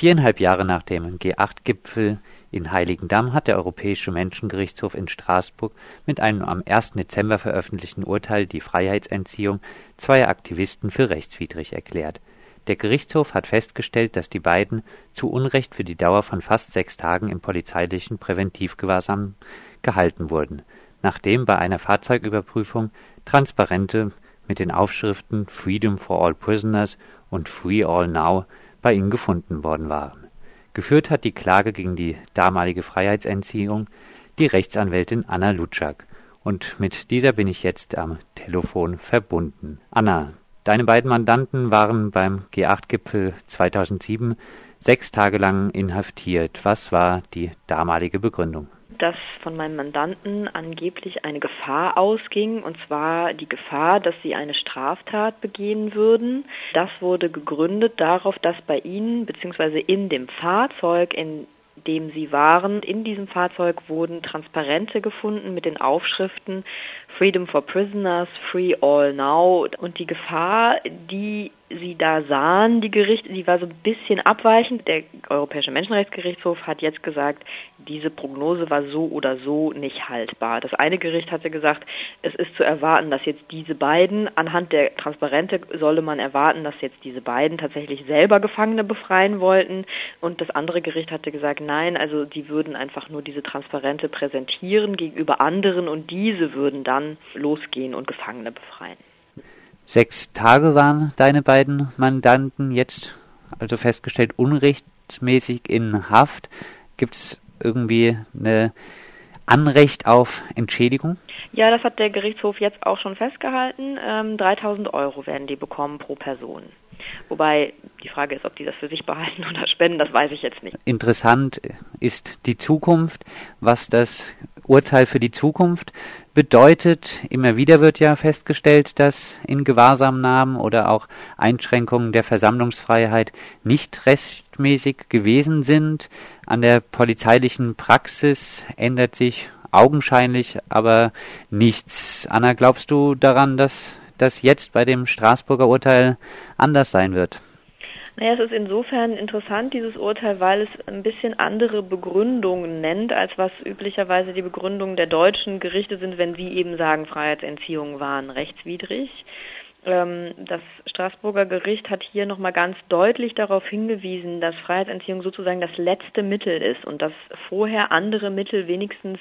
Viereinhalb Jahre nach dem G8-Gipfel in Heiligendamm hat der Europäische Menschengerichtshof in Straßburg mit einem am 1. Dezember veröffentlichten Urteil die Freiheitsentziehung zweier Aktivisten für rechtswidrig erklärt. Der Gerichtshof hat festgestellt, dass die beiden zu Unrecht für die Dauer von fast sechs Tagen im polizeilichen Präventivgewahrsam gehalten wurden, nachdem bei einer Fahrzeugüberprüfung Transparente mit den Aufschriften Freedom for all prisoners und Free all now bei ihnen gefunden worden waren. Geführt hat die Klage gegen die damalige Freiheitsentziehung die Rechtsanwältin Anna Lutschak. Und mit dieser bin ich jetzt am Telefon verbunden. Anna, deine beiden Mandanten waren beim G8-Gipfel 2007 sechs Tage lang inhaftiert. Was war die damalige Begründung? Dass von meinem Mandanten angeblich eine Gefahr ausging, und zwar die Gefahr, dass sie eine Straftat begehen würden. Das wurde gegründet darauf, dass bei ihnen bzw. in dem Fahrzeug, in dem sie waren, in diesem Fahrzeug wurden Transparente gefunden mit den Aufschriften Freedom for Prisoners, Free All Now und die Gefahr, die sie da sahen, die Gerichte, die war so ein bisschen abweichend. Der Europäische Menschenrechtsgerichtshof hat jetzt gesagt, diese Prognose war so oder so nicht haltbar. Das eine Gericht hatte gesagt, es ist zu erwarten, dass jetzt diese beiden, anhand der Transparente solle man erwarten, dass jetzt diese beiden tatsächlich selber Gefangene befreien wollten. Und das andere Gericht hatte gesagt, nein, also die würden einfach nur diese Transparente präsentieren gegenüber anderen und diese würden dann losgehen und Gefangene befreien. Sechs Tage waren deine beiden Mandanten jetzt, also festgestellt, unrechtmäßig in Haft. Gibt es irgendwie eine Anrecht auf Entschädigung? Ja, das hat der Gerichtshof jetzt auch schon festgehalten. Ähm, 3000 Euro werden die bekommen pro Person. Wobei die Frage ist, ob die das für sich behalten oder spenden, das weiß ich jetzt nicht. Interessant ist die Zukunft, was das Urteil für die Zukunft bedeutet. Immer wieder wird ja festgestellt, dass in Gewahrsamnahmen oder auch Einschränkungen der Versammlungsfreiheit nicht rechtmäßig gewesen sind. An der polizeilichen Praxis ändert sich augenscheinlich aber nichts. Anna, glaubst du daran, dass das jetzt bei dem Straßburger Urteil anders sein wird? Naja, es ist insofern interessant, dieses Urteil, weil es ein bisschen andere Begründungen nennt, als was üblicherweise die Begründungen der deutschen Gerichte sind, wenn sie eben sagen, Freiheitsentziehungen waren rechtswidrig. Ähm, das Straßburger Gericht hat hier nochmal ganz deutlich darauf hingewiesen, dass Freiheitsentziehung sozusagen das letzte Mittel ist und dass vorher andere Mittel wenigstens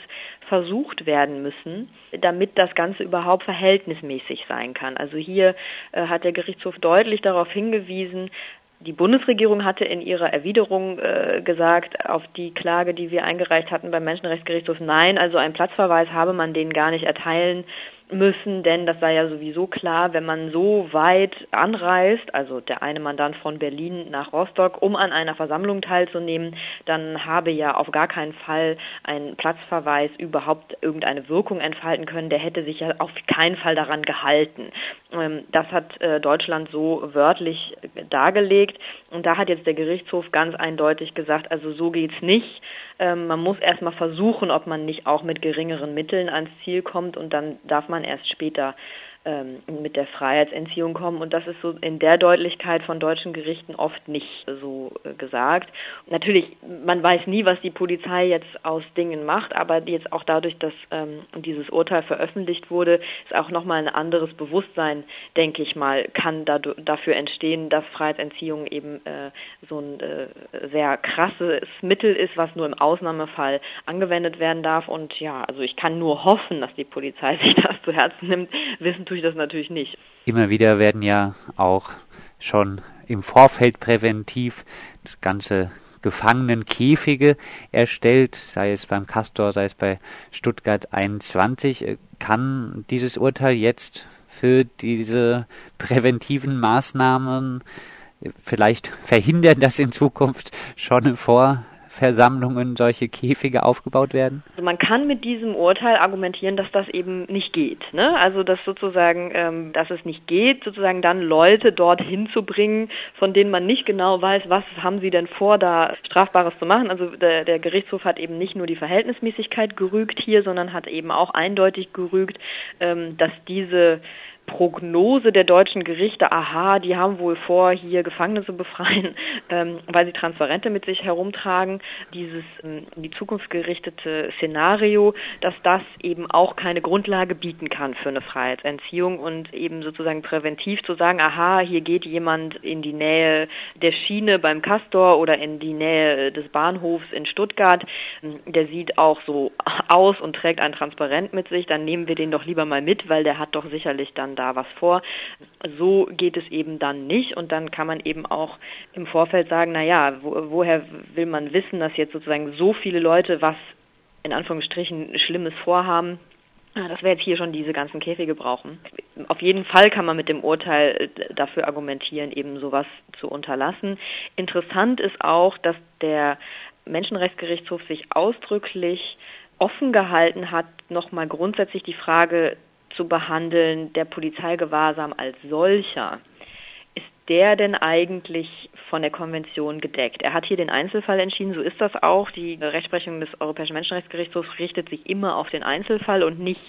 versucht werden müssen, damit das Ganze überhaupt verhältnismäßig sein kann. Also hier äh, hat der Gerichtshof deutlich darauf hingewiesen, die Bundesregierung hatte in ihrer Erwiderung äh, gesagt auf die Klage, die wir eingereicht hatten beim Menschenrechtsgerichtshof, nein, also einen Platzverweis habe man denen gar nicht erteilen müssen, denn das sei ja sowieso klar, wenn man so weit anreist, also der eine Mandant von Berlin nach Rostock, um an einer Versammlung teilzunehmen, dann habe ja auf gar keinen Fall ein Platzverweis überhaupt irgendeine Wirkung entfalten können. Der hätte sich ja auf keinen Fall daran gehalten. Ähm, das hat äh, Deutschland so wörtlich dargelegt und da hat jetzt der Gerichtshof ganz eindeutig gesagt, also so geht's nicht. Ähm, man muss erstmal versuchen, ob man nicht auch mit geringeren Mitteln ans Ziel kommt und dann darf man erst später ähm, mit der Freiheitsentziehung kommen. Und das ist so in der Deutlichkeit von deutschen Gerichten oft nicht so äh, gesagt. Natürlich, man weiß nie, was die Polizei jetzt aus Dingen macht, aber jetzt auch dadurch, dass ähm, dieses Urteil veröffentlicht wurde, ist auch nochmal ein anderes Bewusstsein, denke ich mal, kann dafür entstehen, dass Freiheitsentziehung eben äh, so ein äh, sehr krasses Mittel ist, was nur im Ausnahmefall angewendet werden darf. Und ja, also ich kann nur hoffen, dass die Polizei sich das zu Herzen nimmt. Wissen tue ich das natürlich nicht. Immer wieder werden ja auch schon im Vorfeld präventiv das ganze Gefangenenkäfige erstellt, sei es beim Castor, sei es bei Stuttgart 21. Kann dieses Urteil jetzt für diese präventiven Maßnahmen vielleicht verhindern, dass in Zukunft schon vor Versammlungen solche Käfige aufgebaut werden? Also man kann mit diesem Urteil argumentieren, dass das eben nicht geht. Ne? Also dass sozusagen, ähm, dass es nicht geht, sozusagen dann Leute dorthin zu bringen, von denen man nicht genau weiß, was haben sie denn vor, da Strafbares zu machen. Also der, der Gerichtshof hat eben nicht nur die Verhältnismäßigkeit gerügt hier, sondern hat eben auch eindeutig gerügt, ähm, dass diese Prognose der deutschen Gerichte, aha, die haben wohl vor, hier Gefangene zu befreien, ähm, weil sie Transparente mit sich herumtragen. Dieses ähm, die Zukunft gerichtete Szenario, dass das eben auch keine Grundlage bieten kann für eine Freiheitsentziehung und eben sozusagen präventiv zu sagen, aha, hier geht jemand in die Nähe der Schiene beim Castor oder in die Nähe des Bahnhofs in Stuttgart, ähm, der sieht auch so aus und trägt ein Transparent mit sich, dann nehmen wir den doch lieber mal mit, weil der hat doch sicherlich dann da was vor. So geht es eben dann nicht und dann kann man eben auch im Vorfeld sagen, na ja, wo, woher will man wissen, dass jetzt sozusagen so viele Leute was in Anführungsstrichen Schlimmes vorhaben, dass wir jetzt hier schon diese ganzen Käfige brauchen. Auf jeden Fall kann man mit dem Urteil äh, dafür argumentieren, eben sowas zu unterlassen. Interessant ist auch, dass der Menschenrechtsgerichtshof sich ausdrücklich offen gehalten hat, nochmal grundsätzlich die Frage zu behandeln, der Polizeigewahrsam als solcher, der denn eigentlich von der Konvention gedeckt? Er hat hier den Einzelfall entschieden, so ist das auch. Die Rechtsprechung des Europäischen Menschenrechtsgerichtshofs richtet sich immer auf den Einzelfall und nicht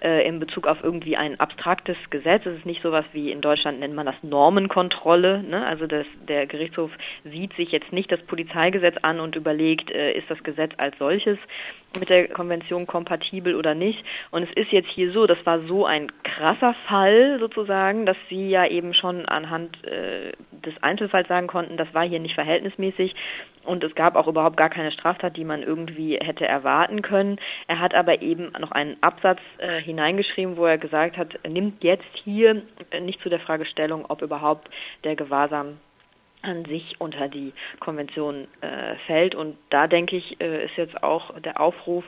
äh, in Bezug auf irgendwie ein abstraktes Gesetz. Es ist nicht sowas wie in Deutschland nennt man das Normenkontrolle. Ne? Also das, der Gerichtshof sieht sich jetzt nicht das Polizeigesetz an und überlegt, äh, ist das Gesetz als solches mit der Konvention kompatibel oder nicht. Und es ist jetzt hier so, das war so ein krasser Fall sozusagen, dass Sie ja eben schon anhand äh, des Einzelfalls sagen konnten, das war hier nicht verhältnismäßig und es gab auch überhaupt gar keine Straftat, die man irgendwie hätte erwarten können. Er hat aber eben noch einen Absatz äh, hineingeschrieben, wo er gesagt hat, nimmt jetzt hier nicht zu der Fragestellung, ob überhaupt der Gewahrsam an sich unter die Konvention äh, fällt. Und da denke ich, äh, ist jetzt auch der Aufruf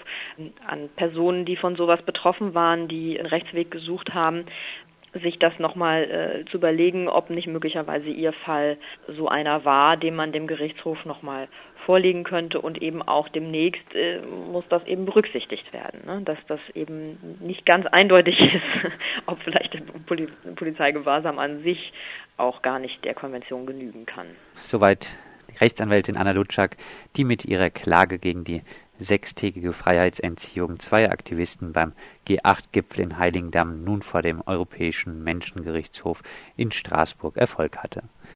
an Personen, die von sowas betroffen waren, die einen Rechtsweg gesucht haben, sich das nochmal äh, zu überlegen, ob nicht möglicherweise ihr Fall so einer war, den man dem Gerichtshof nochmal vorlegen könnte und eben auch demnächst äh, muss das eben berücksichtigt werden, ne? dass das eben nicht ganz eindeutig ist, ob vielleicht der Poli Polizeigewahrsam an sich auch gar nicht der Konvention genügen kann. Soweit Rechtsanwältin Anna Lutschak, die mit ihrer Klage gegen die sechstägige Freiheitsentziehung zweier Aktivisten beim G8-Gipfel in Heiligendamm nun vor dem Europäischen Menschengerichtshof in Straßburg Erfolg hatte